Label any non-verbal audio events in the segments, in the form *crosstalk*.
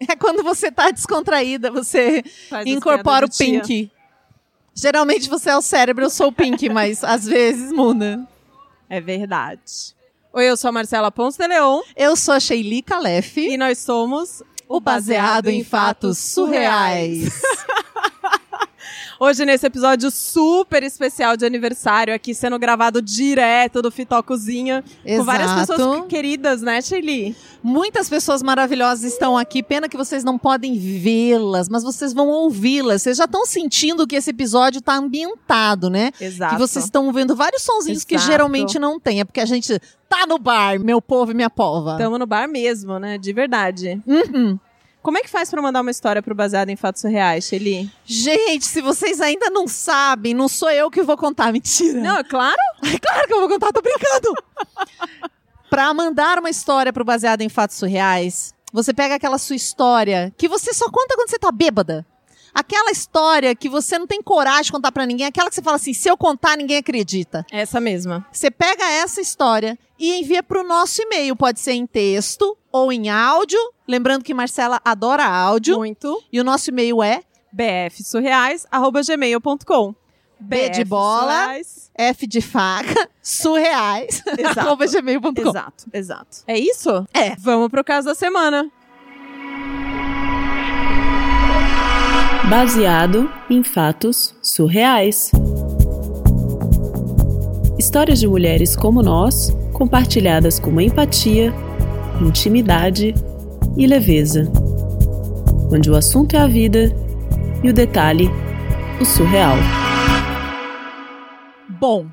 *laughs* É quando você tá descontraída, você Faz incorpora o pink. Geralmente você é o cérebro, eu sou o pink, *laughs* mas às vezes muda. É verdade. Oi, eu sou a Marcela Ponce de Leon Eu sou a Sheili Calef, e nós somos o Baseado em Fatos Surreais. *laughs* Hoje, nesse episódio super especial de aniversário, aqui sendo gravado direto do Fitó Cozinha, com várias Exato. pessoas queridas, né, Shelly? Muitas pessoas maravilhosas estão aqui. Pena que vocês não podem vê-las, mas vocês vão ouvi-las. Vocês já estão sentindo que esse episódio está ambientado, né? Exato. Que vocês estão vendo vários sonzinhos que Exato. geralmente não tem. É porque a gente tá no bar, meu povo e minha pova. Estamos no bar mesmo, né? De verdade. Uhum. Como é que faz pra mandar uma história pro Baseado em Fatos Surreais, Shelly? Gente, se vocês ainda não sabem, não sou eu que vou contar. Mentira. Não, é claro. *laughs* É claro que eu vou contar, tô brincando. pra mandar uma história pro baseado em fatos surreais, você pega aquela sua história que você só conta quando você tá bêbada. Aquela história que você não tem coragem de contar pra ninguém, aquela que você fala assim, se eu contar, ninguém acredita. Essa mesma. Você pega essa história e envia pro nosso e-mail, pode ser em texto ou em áudio. Lembrando que Marcela adora áudio. Muito. E o nosso e-mail é bfsurreais.gmail.com B de bola. F de faca, *laughs* surreais, Exato. Exato, exato. É isso? É. Vamos pro caso da semana. Baseado em fatos surreais. Histórias de mulheres como nós, compartilhadas com empatia, intimidade e leveza. Onde o assunto é a vida e o detalhe, o surreal. Bom,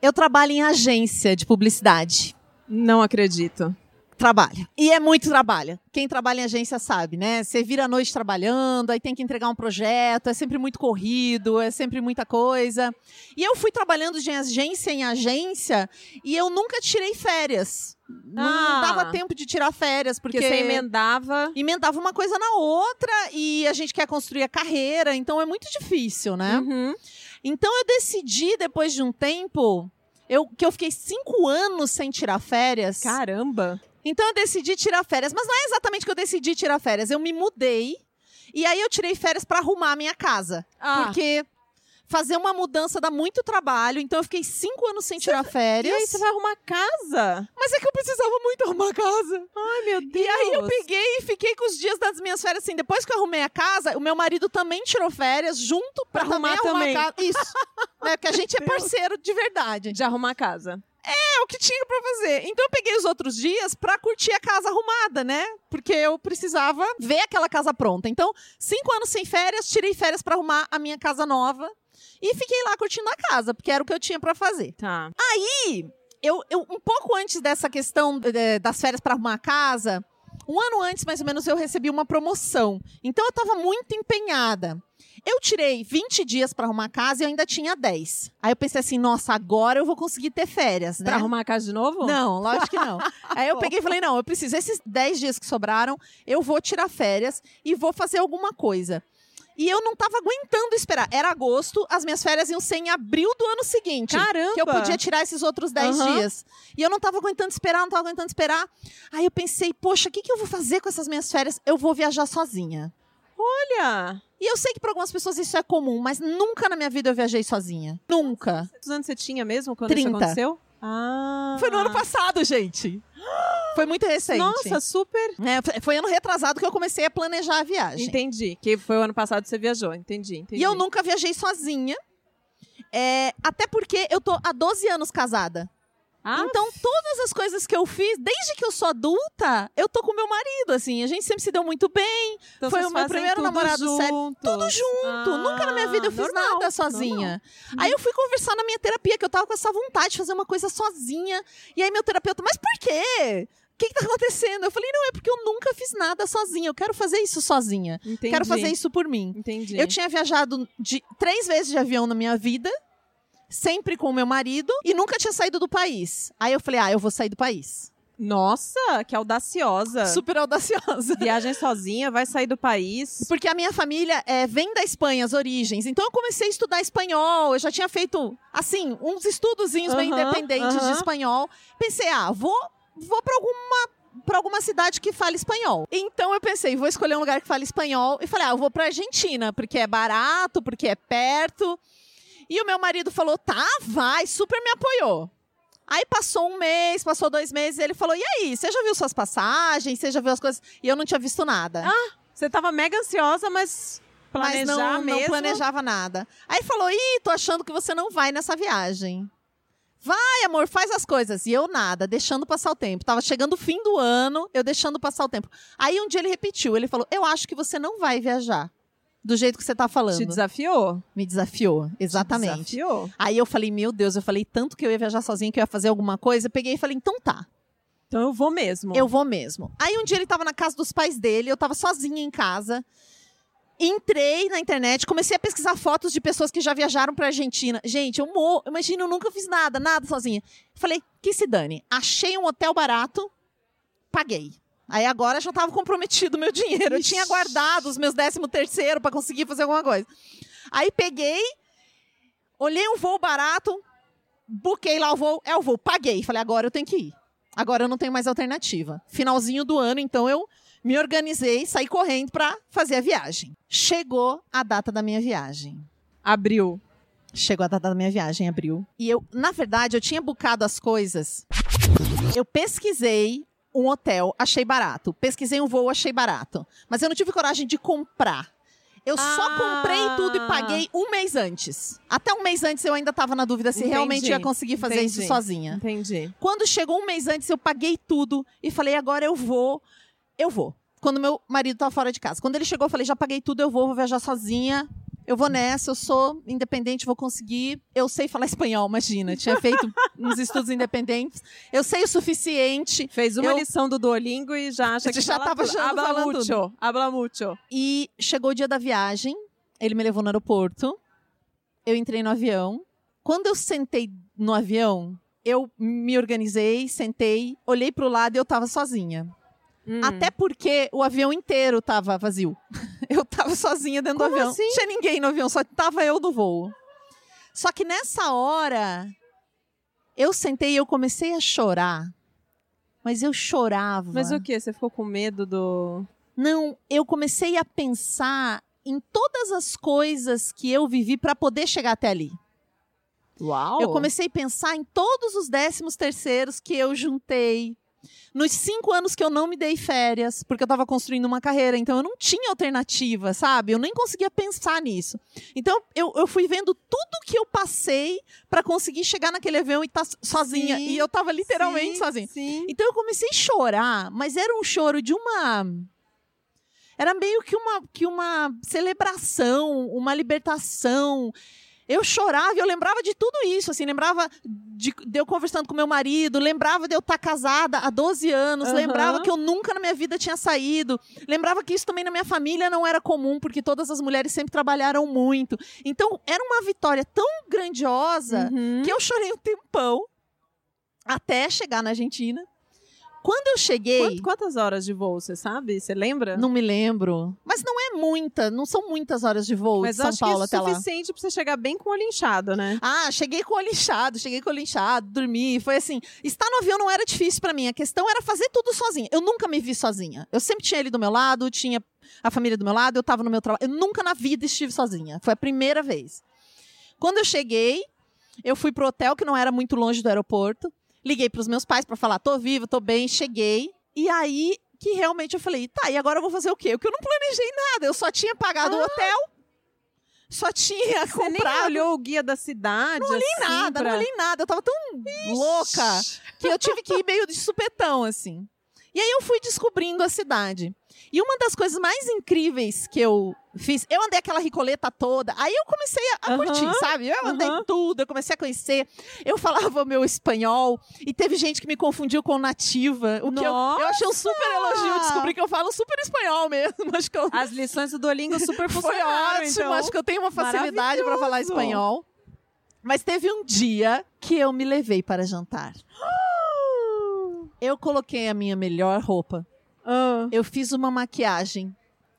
eu trabalho em agência de publicidade. Não acredito. Trabalho. E é muito trabalho. Quem trabalha em agência sabe, né? Você vira a noite trabalhando, aí tem que entregar um projeto, é sempre muito corrido, é sempre muita coisa. E eu fui trabalhando de agência em agência e eu nunca tirei férias. Não Ah. dava tempo de tirar férias, porque. Porque você emendava. emendava uma coisa na outra e a gente quer construir a carreira, então é muito difícil, né? Uhum. Então eu decidi, depois de um tempo, eu, que eu fiquei cinco anos sem tirar férias. Caramba. Então eu decidi tirar férias. Mas não é exatamente que eu decidi tirar férias. Eu me mudei e aí eu tirei férias para arrumar a minha casa. Ah, Porque fazer uma mudança dá muito trabalho. Então eu fiquei cinco anos sem tirar e férias. aí você vai arrumar casa? Mas é que eu precisava muito arrumar a casa. Ai, meu Deus. E aí eu peguei e fiquei com os dias das minhas férias assim. Depois que eu arrumei a casa, o meu marido também tirou férias junto pra, Pra arrumar também arrumar também. a casa. Isso. né? Porque a gente é *laughs* parceiro de verdade. De arrumar casa. É o que tinha pra fazer. Então eu peguei os outros dias pra curtir a casa arrumada, né? Porque eu precisava ver aquela casa pronta. Então, cinco anos sem férias, tirei férias pra arrumar a minha casa nova. E fiquei lá curtindo a casa, porque era o que eu tinha pra fazer. Tá. E eu, eu um pouco antes dessa questão eh, das férias para arrumar a casa, um ano antes, mais ou menos, eu recebi uma promoção. Então eu estava muito empenhada. Eu tirei 20 dias para arrumar a casa e eu ainda tinha 10. Aí eu pensei assim, nossa, agora eu vou conseguir ter férias, né? Pra arrumar a casa de novo? Não, lógico que não. *laughs* Aí eu peguei e falei, não, eu preciso, esses 10 dias que sobraram, eu vou tirar férias e vou fazer alguma coisa. E eu não tava aguentando esperar. Era agosto, as minhas férias iam ser em abril do ano seguinte. Caramba. Que eu podia tirar esses outros 10 Aham. dias. E eu não tava aguentando esperar, não tava aguentando esperar. Aí eu pensei, poxa, o que, que eu vou fazer com essas minhas férias? Eu vou viajar sozinha. Olha. E eu sei que para algumas pessoas isso é comum, mas nunca na minha vida eu viajei sozinha. Nunca. Quantos anos você tinha mesmo quando 30. isso aconteceu? Ah. Foi no ano passado, gente. Foi muito recente. Nossa, super. É, foi- ano retrasado que eu comecei a planejar a viagem. Entendi. Que foi o ano passado que você viajou. Entendi, entendi. E eu nunca viajei sozinha. É, até porque eu tô há 12 anos casada. Ah, Então, todas as coisas que eu fiz, desde que eu sou adulta, eu tô com meu marido, assim. A gente sempre se deu muito bem, então foi o meu primeiro namorado sério, juntos. tudo junto. Ah, Nunca na minha vida eu fiz normal, nada sozinha. normal. Aí eu fui conversar na minha terapia, que eu tava com essa vontade de fazer uma coisa sozinha. E aí meu terapeuta, mas por quê? O que, que tá acontecendo? Eu falei, não, é porque eu nunca fiz nada sozinha. Eu quero fazer isso sozinha. Entendi. Quero fazer isso por mim. Entendi. Eu tinha viajado de três vezes de avião na minha vida, sempre com o meu marido, e nunca tinha saído do país. Aí eu falei, ah, eu vou sair do país. Nossa, que audaciosa. Super audaciosa. Viagem sozinha, vai sair do país. Porque a minha família é, vem da Espanha, as origens. Então eu comecei a estudar espanhol. Eu já tinha feito, assim, uns estudozinhos bem independentes de espanhol. Pensei, ah, vou, vou para alguma pra alguma cidade que fale espanhol. Então eu pensei, vou escolher um lugar que fale espanhol e falei, ah, eu vou pra Argentina, porque é barato, porque é perto. E o meu marido falou, tá, vai, super me apoiou. Aí passou um mês, passou dois meses, ele falou: E aí, você já viu suas passagens? Você já viu as coisas? E eu não tinha visto nada. Ah, você tava mega ansiosa, mas planejar mas não, mesmo. não planejava nada. Aí falou: Ih, tô achando que você não vai nessa viagem. Vai, amor, faz as coisas. E eu nada, deixando passar o tempo. Tava chegando o fim do ano, eu deixando passar o tempo. Aí um dia ele repetiu, ele falou: Eu acho que você não vai viajar. Do jeito que você tá falando. Te desafiou? Me desafiou, exatamente. Te desafiou. Aí eu falei, meu Deus, eu falei tanto que eu ia viajar sozinha, que eu ia fazer alguma coisa. Eu peguei e falei, então tá. Então eu vou mesmo. Eu vou mesmo. Aí um dia ele tava na casa dos pais dele, eu tava sozinha em casa. Entrei na internet, comecei a pesquisar fotos de pessoas que já viajaram pra Argentina. Gente, eu morro. Imagina, eu nunca fiz nada, nada sozinha. Falei, que se dane. Achei um hotel barato, paguei. Aí agora já estava comprometido o meu dinheiro. Eu tinha guardado os meus décimo terceiro para conseguir fazer alguma coisa. Aí peguei, olhei um voo barato, buquei lá o voo, é o voo, paguei. Falei, agora eu tenho que ir. Agora eu não tenho mais alternativa. Finalzinho do ano, então eu me organizei, saí correndo para fazer a viagem. Chegou a data da minha viagem. Abril. Chegou a data da minha viagem, abril. E eu, na verdade, eu tinha bucado as coisas. Eu pesquisei um hotel, achei barato. Pesquisei um voo, achei barato. Mas eu não tive coragem de comprar. Eu ah. só comprei tudo e paguei um mês antes. Até um mês antes eu ainda estava na dúvida se Entendi. realmente ia conseguir fazer Entendi. isso sozinha. Entendi. Quando chegou um mês antes, eu paguei tudo e falei, agora eu vou. Eu vou. Quando meu marido estava fora de casa. Quando ele chegou, eu falei, já paguei tudo, eu vou, vou viajar sozinha. Eu vou nessa, eu sou independente, vou conseguir. Eu sei falar *laughs* espanhol, imagina. Tinha feito uns estudos independentes. Eu sei o suficiente. Fez uma eu... lição do Duolingo e já acha que já estava habla falando mucho, tudo. habla mucho. E chegou o dia da viagem, ele me levou no aeroporto. Eu entrei no avião. Quando eu sentei no avião, eu me organizei, sentei, olhei para o lado e eu estava sozinha. Hum. Até porque o avião inteiro tava vazio. *laughs* Eu tava sozinha dentro Como do avião. Assim? Não tinha ninguém no avião, só tava eu do voo. Só que nessa hora, eu sentei e eu comecei a chorar. Mas eu chorava. Mas o que? Você ficou com medo do. Não, eu comecei a pensar em todas as coisas que eu vivi para poder chegar até ali. Uau! Eu comecei a pensar em todos os décimos terceiros que eu juntei, nos cinco anos que eu não me dei férias, porque eu estava construindo uma carreira, então eu não tinha alternativa, sabe? Eu nem conseguia pensar nisso. Então eu, eu fui vendo tudo que eu passei para conseguir chegar naquele avião e estar tá sozinha. Sim, e eu estava literalmente sim, sozinha. Sim. Então eu comecei a chorar, mas era um choro de uma. Era meio que uma, que uma celebração, uma libertação. Eu chorava, eu lembrava de tudo isso, assim, lembrava de, de eu conversando com meu marido, lembrava de eu estar casada há 12 anos, Uhum. lembrava que eu nunca na minha vida tinha saído, lembrava que isso também na minha família não era comum, porque todas as mulheres sempre trabalharam muito. Então, era uma vitória tão grandiosa Uhum. que eu chorei um tempão até chegar na Argentina. Quando eu cheguei, Quant- quantas horas de voo, você sabe? Você lembra? não me lembro, mas não é muita, não são muitas horas de voo Mas de São acho Paulo que até é lá. suficiente pra você chegar bem com o olho inchado, né? Ah, cheguei com o olho inchado, cheguei com o olho inchado, dormi. Foi assim. Estar no avião não era difícil pra mim. A questão era fazer tudo sozinha. Eu nunca me vi sozinha. Eu sempre tinha ele do meu lado, tinha a família do meu lado, eu tava no meu trabalho. Eu nunca na vida estive sozinha. Foi a primeira vez. Quando eu cheguei, eu fui pro hotel, que não era muito longe do aeroporto. Liguei pros meus pais pra falar: tô vivo, tô bem, cheguei. E aí que realmente eu falei: tá, e agora eu vou fazer o quê? Porque eu não planejei nada. Eu só tinha pagado o hotel. Só tinha Você nem comprado. olhou o guia da cidade? Não olhei nada, não olhei nada. Eu tava tão louca que eu tive que ir meio de supetão, assim. E aí eu fui descobrindo a cidade. E uma das coisas mais incríveis que eu fiz, eu andei aquela ricoleta toda, aí eu comecei a, Aham, curtir, sabe? Eu andei aham. tudo, eu comecei a conhecer. Eu falava meu espanhol e teve gente que me confundiu com nativa, o que eu, eu achei um super elogio, descobri que eu falo super espanhol mesmo. *laughs* Acho que eu, As lições do Duolingo super *laughs* foi funcionaram, ótimo, então. acho que eu tenho uma facilidade para falar espanhol. Mas teve um dia que eu me levei para jantar. *gasps* Eu coloquei a minha melhor roupa. Ah, Eu fiz uma maquiagem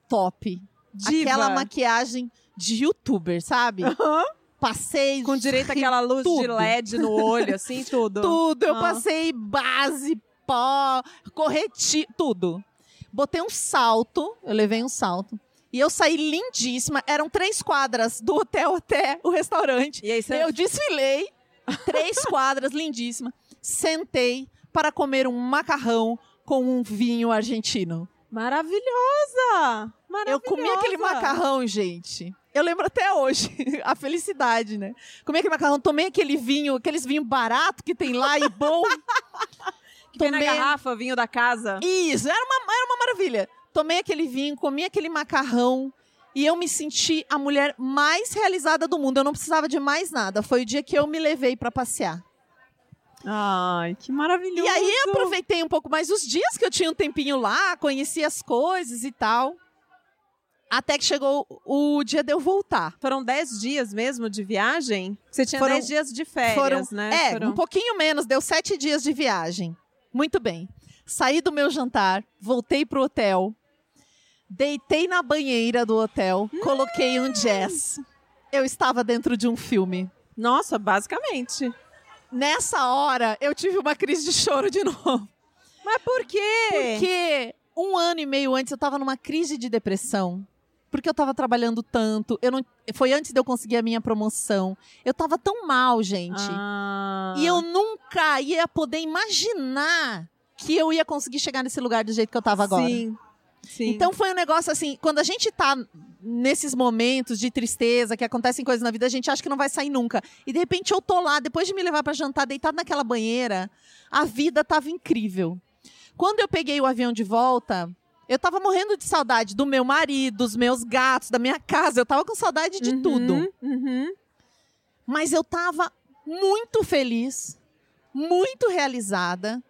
top. diva. Aquela maquiagem de youtuber, sabe? Aham. Passei Com direito àquela luz de tudo. LED no olho, assim, *laughs* tudo. tudo. Eu Ah. passei base, pó, corretivo, tudo. Botei um salto, eu levei um salto. E eu saí lindíssima. Eram três quadras do hotel até o restaurante. E aí você... Eu desfilei, três quadras, lindíssima. Sentei para comer um macarrão com um vinho argentino. Maravilhosa! Maravilhosa! Eu comi aquele macarrão, gente. Eu lembro até hoje *laughs* a felicidade, né? Comi aquele macarrão, tomei aquele vinho, aqueles vinhos barato que tem lá e bom. *laughs* que tem na garrafa, vinho da casa. Isso, era uma, era uma maravilha. Tomei aquele vinho, comi aquele macarrão e eu me senti a mulher mais realizada do mundo. Eu não precisava de mais nada. Foi o dia que eu me levei para passear. Ai, que maravilhoso. E aí eu aproveitei um pouco mais os dias que eu tinha um tempinho lá, conheci as coisas e tal. Até que chegou o dia de eu voltar. Foram 10 dias mesmo de viagem? Você tinha 10 dias de férias, foram, né? É, foram... um pouquinho menos, deu 7 dias de viagem. Muito bem. Saí do meu jantar, voltei pro hotel, deitei na banheira do hotel, hum. coloquei um jazz. Eu estava dentro de um filme. Nossa, basicamente. Nessa hora, eu tive uma crise de choro de *laughs* novo. Mas por quê? Porque um ano e meio antes eu estava numa crise de depressão porque eu tava trabalhando tanto. Eu não, foi antes de eu conseguir a minha promoção. Eu tava tão mal, gente. Ah. E eu nunca ia poder imaginar que eu ia conseguir chegar nesse lugar do jeito que eu tava agora. Sim. Sim. Então foi um negócio assim, quando a gente tá nesses momentos de tristeza, que acontecem coisas na vida, a gente acha que não vai sair nunca. E de repente eu tô lá, depois de me levar para jantar, deitado naquela banheira, a vida tava incrível. Quando eu peguei o avião de volta, eu tava morrendo de saudade do meu marido, dos meus gatos, da minha casa. Eu tava com saudade de uhum, tudo. Uhum. Mas eu tava muito feliz, muito realizada.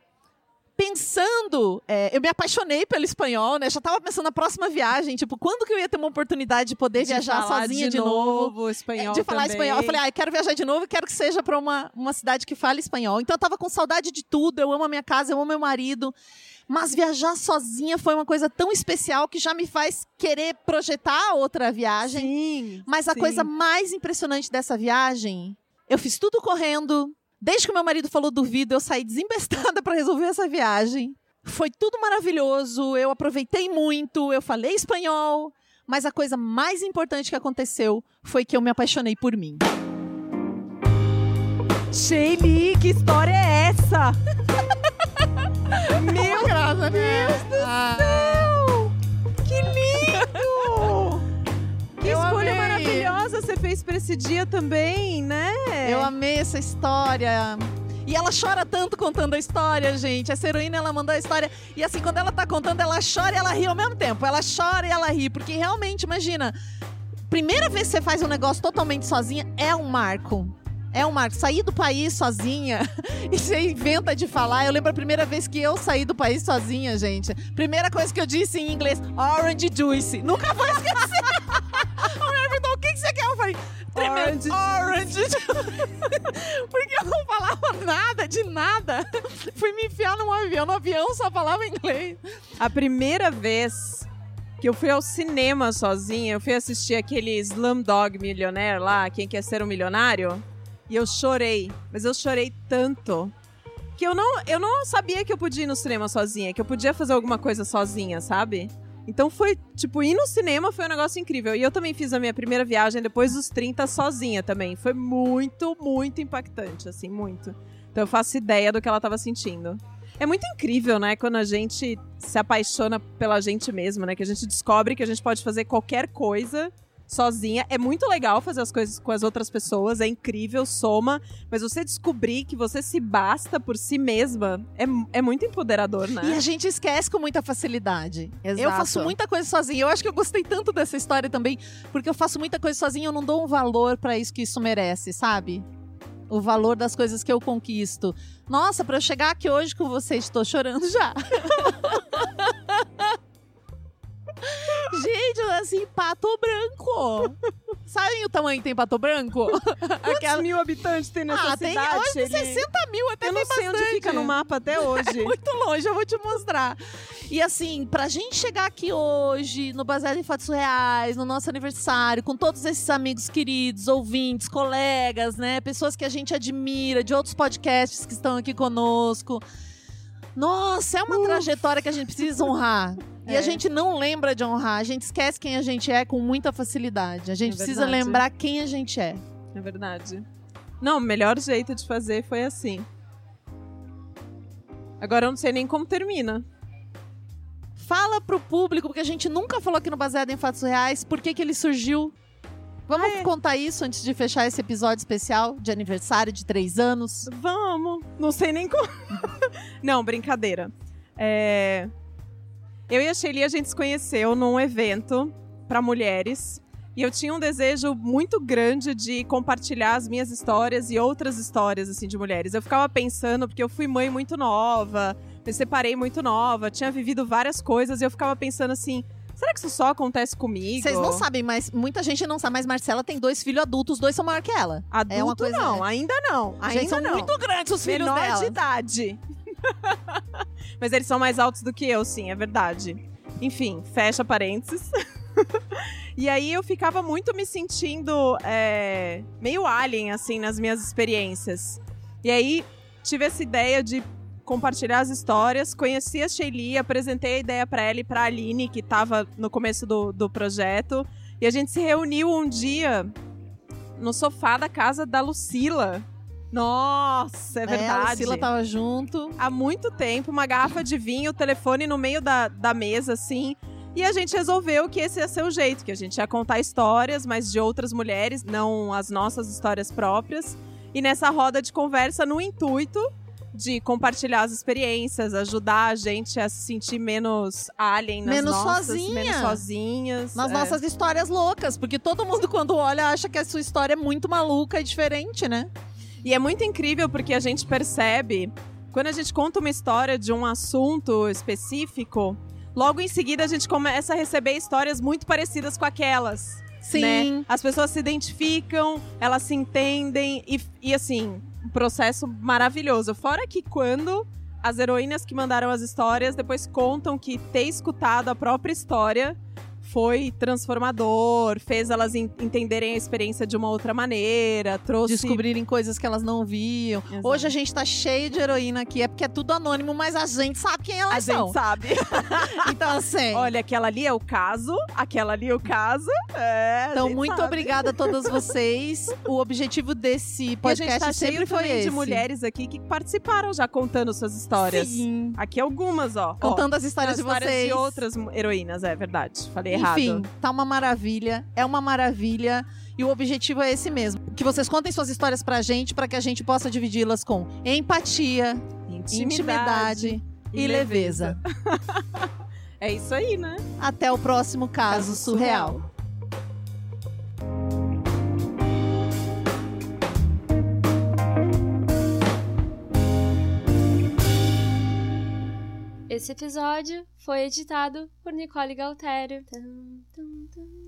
Pensando, é, eu me apaixonei pelo espanhol, né? Já tava pensando na próxima viagem, tipo, quando que eu ia ter uma oportunidade de poder de viajar sozinha de, de novo? novo espanhol de falar também. espanhol. Eu falei, ah, eu quero viajar de novo e quero que seja para uma, uma cidade que fale espanhol. Então eu tava com saudade de tudo, eu amo a minha casa, eu amo meu marido. Mas viajar sozinha foi uma coisa tão especial que já me faz querer projetar outra viagem. Sim. Mas a sim. coisa mais impressionante dessa viagem, eu fiz tudo correndo. Desde que meu marido falou do vídeo, eu saí desembestada *laughs* para resolver essa viagem. Foi tudo maravilhoso, eu aproveitei muito, eu falei espanhol, mas a coisa mais importante que aconteceu foi que eu me apaixonei por mim. Shaylee, que história é essa? *laughs* Meu graça, Deus do ah. céu! Fez pra esse dia também, né? Eu amei essa história. E ela chora tanto contando a história, gente. Essa heroína, ela mandou a história. E assim, quando ela tá contando, ela chora e ela ri ao mesmo tempo. Ela chora e ela ri. Porque realmente, imagina, primeira vez que você faz um negócio totalmente sozinha é um marco. É um marco. Sair do país sozinha *laughs* e você inventa de falar. Eu lembro a primeira vez que eu saí do país sozinha, gente. Primeira coisa que eu disse em inglês: Orange Juice. Nunca vou *laughs* esquecer. Falei: tremendo. Orange. *laughs* Porque eu não falava nada de nada. Fui me enfiar num avião. No avião só falava inglês. A primeira vez que eu fui ao cinema sozinha, eu fui assistir aquele Slumdog Millionaire lá, Quem Quer Ser um Milionário. E eu chorei, mas eu chorei tanto que eu não, eu não sabia que eu podia ir no cinema sozinha, que eu podia fazer alguma coisa sozinha, sabe? Então foi, tipo, ir no cinema foi um negócio incrível. E eu também fiz a minha primeira viagem depois dos 30 sozinha também. Foi muito, muito impactante, assim, muito. Então eu faço ideia do que ela tava sentindo. É muito incrível, né, quando a gente se apaixona pela gente mesma, né? Que a gente descobre que a gente pode fazer qualquer coisa sozinha. É muito legal fazer as coisas com as outras pessoas, é incrível, soma, mas você descobrir que você se basta por si mesma é, é muito empoderador, né? E a gente esquece com muita facilidade. Exato. Eu faço muita coisa sozinha. Eu acho que eu gostei tanto dessa história também, porque eu faço muita coisa sozinha, eu não dou um valor para isso que isso merece, sabe? O valor das coisas que eu conquisto. Nossa, para eu chegar aqui hoje com vocês, estou chorando já. *laughs* Gente, eu assim, pato branco. Sabem o tamanho que tem pato branco? *laughs* Quantos mil habitantes tem nessa ah, tem cidade? hoje Ele- 60 mil, até Eu não tem sei onde bastante. fica no mapa até *laughs* hoje. É muito longe, eu vou te mostrar. E assim, pra gente chegar aqui hoje, no Baseado em Fatos Reais, no nosso aniversário, com todos esses amigos queridos, ouvintes, colegas, né? Pessoas que a gente admira, de outros podcasts que estão aqui conosco. Nossa, é uma trajetória que a gente precisa honrar. E É. a gente não lembra de honrar, a gente esquece quem a gente é com muita facilidade. A gente É precisa lembrar quem a gente é. É verdade. Não, o melhor jeito de fazer foi assim. Agora eu não sei nem como termina. Fala pro público, porque a gente nunca falou aqui no Baseado em Fatos Reais, por que, que ele surgiu. Vamos Ah, é. contar isso antes de fechar esse episódio especial de aniversário de três anos? Vamos. Não sei nem como. *laughs* não, brincadeira. É, Eu e a Shelly, a gente se conheceu num evento para mulheres. E eu tinha um desejo muito grande de compartilhar as minhas histórias e outras histórias, assim, de mulheres. Eu ficava pensando, porque eu fui mãe muito nova, me separei muito nova, tinha vivido várias coisas, e eu ficava pensando assim, será que isso só acontece comigo? Vocês não sabem, mas muita gente não sabe, mas Marcela tem dois filhos adultos, os dois são maior que ela. Adulto É uma coisa- não, ainda não. Ainda são não. muito grandes os filhos menor dela. de idade. *laughs* Mas eles são mais altos do que eu, sim, é verdade. Enfim, fecha parênteses. *laughs* e aí eu ficava muito me sentindo é, meio alien, assim, nas minhas experiências. E aí tive essa ideia de compartilhar as histórias, conheci a Shelly, apresentei a ideia pra ela e pra Aline, que tava no começo do, do projeto. E a gente se reuniu um dia no sofá da casa da Lucila. Nossa, é verdade. a Sila tava junto. Há muito tempo, uma garrafa de vinho, o telefone no meio da, da mesa, assim. E a gente resolveu que esse ia ser o jeito, que a gente ia contar histórias, mas de outras mulheres, não as nossas histórias próprias. E nessa roda de conversa, no intuito de compartilhar as experiências, ajudar a gente a se sentir menos alien nas Menos nossas, sozinha. menos sozinhas. Nas é. nossas histórias loucas, porque todo mundo, quando olha, acha que a sua história é muito maluca e diferente, né? E é muito incrível porque a gente percebe, quando a gente conta uma história de um assunto específico, logo em seguida a gente começa a receber histórias muito parecidas com aquelas. Sim. né? As pessoas se identificam, elas se entendem e, e assim, um processo maravilhoso. Fora que quando as heroínas que mandaram as histórias depois contam que ter escutado a própria história foi transformador, fez elas en- entenderem a experiência de uma outra maneira, trouxe Descobrirem coisas que elas não viam. Exato. Hoje a gente tá cheio de heroína aqui, é porque é tudo anônimo, mas a gente sabe quem a elas são. gente sabe. *laughs* Então, assim. Olha, aquela ali é o caso, aquela ali é o caso. É, a Então, muito sabe. obrigada a todas vocês. O objetivo desse a podcast gente tá sempre cheio foi esse. de mulheres aqui que participaram já contando suas histórias. Sim. Aqui algumas, ó. Contando as ó, histórias as de histórias vocês. de outras heroínas, é verdade. Falei Enfim, errado. tá uma maravilha. É uma maravilha. E o objetivo é esse mesmo. Que vocês contem suas histórias pra gente, pra que a gente possa dividi-las com empatia, intimidade, e leveza. *laughs* É isso aí, né? Até o próximo caso, Caso surreal. Esse episódio foi editado por Nicole Galtério. Tum, tum, tum.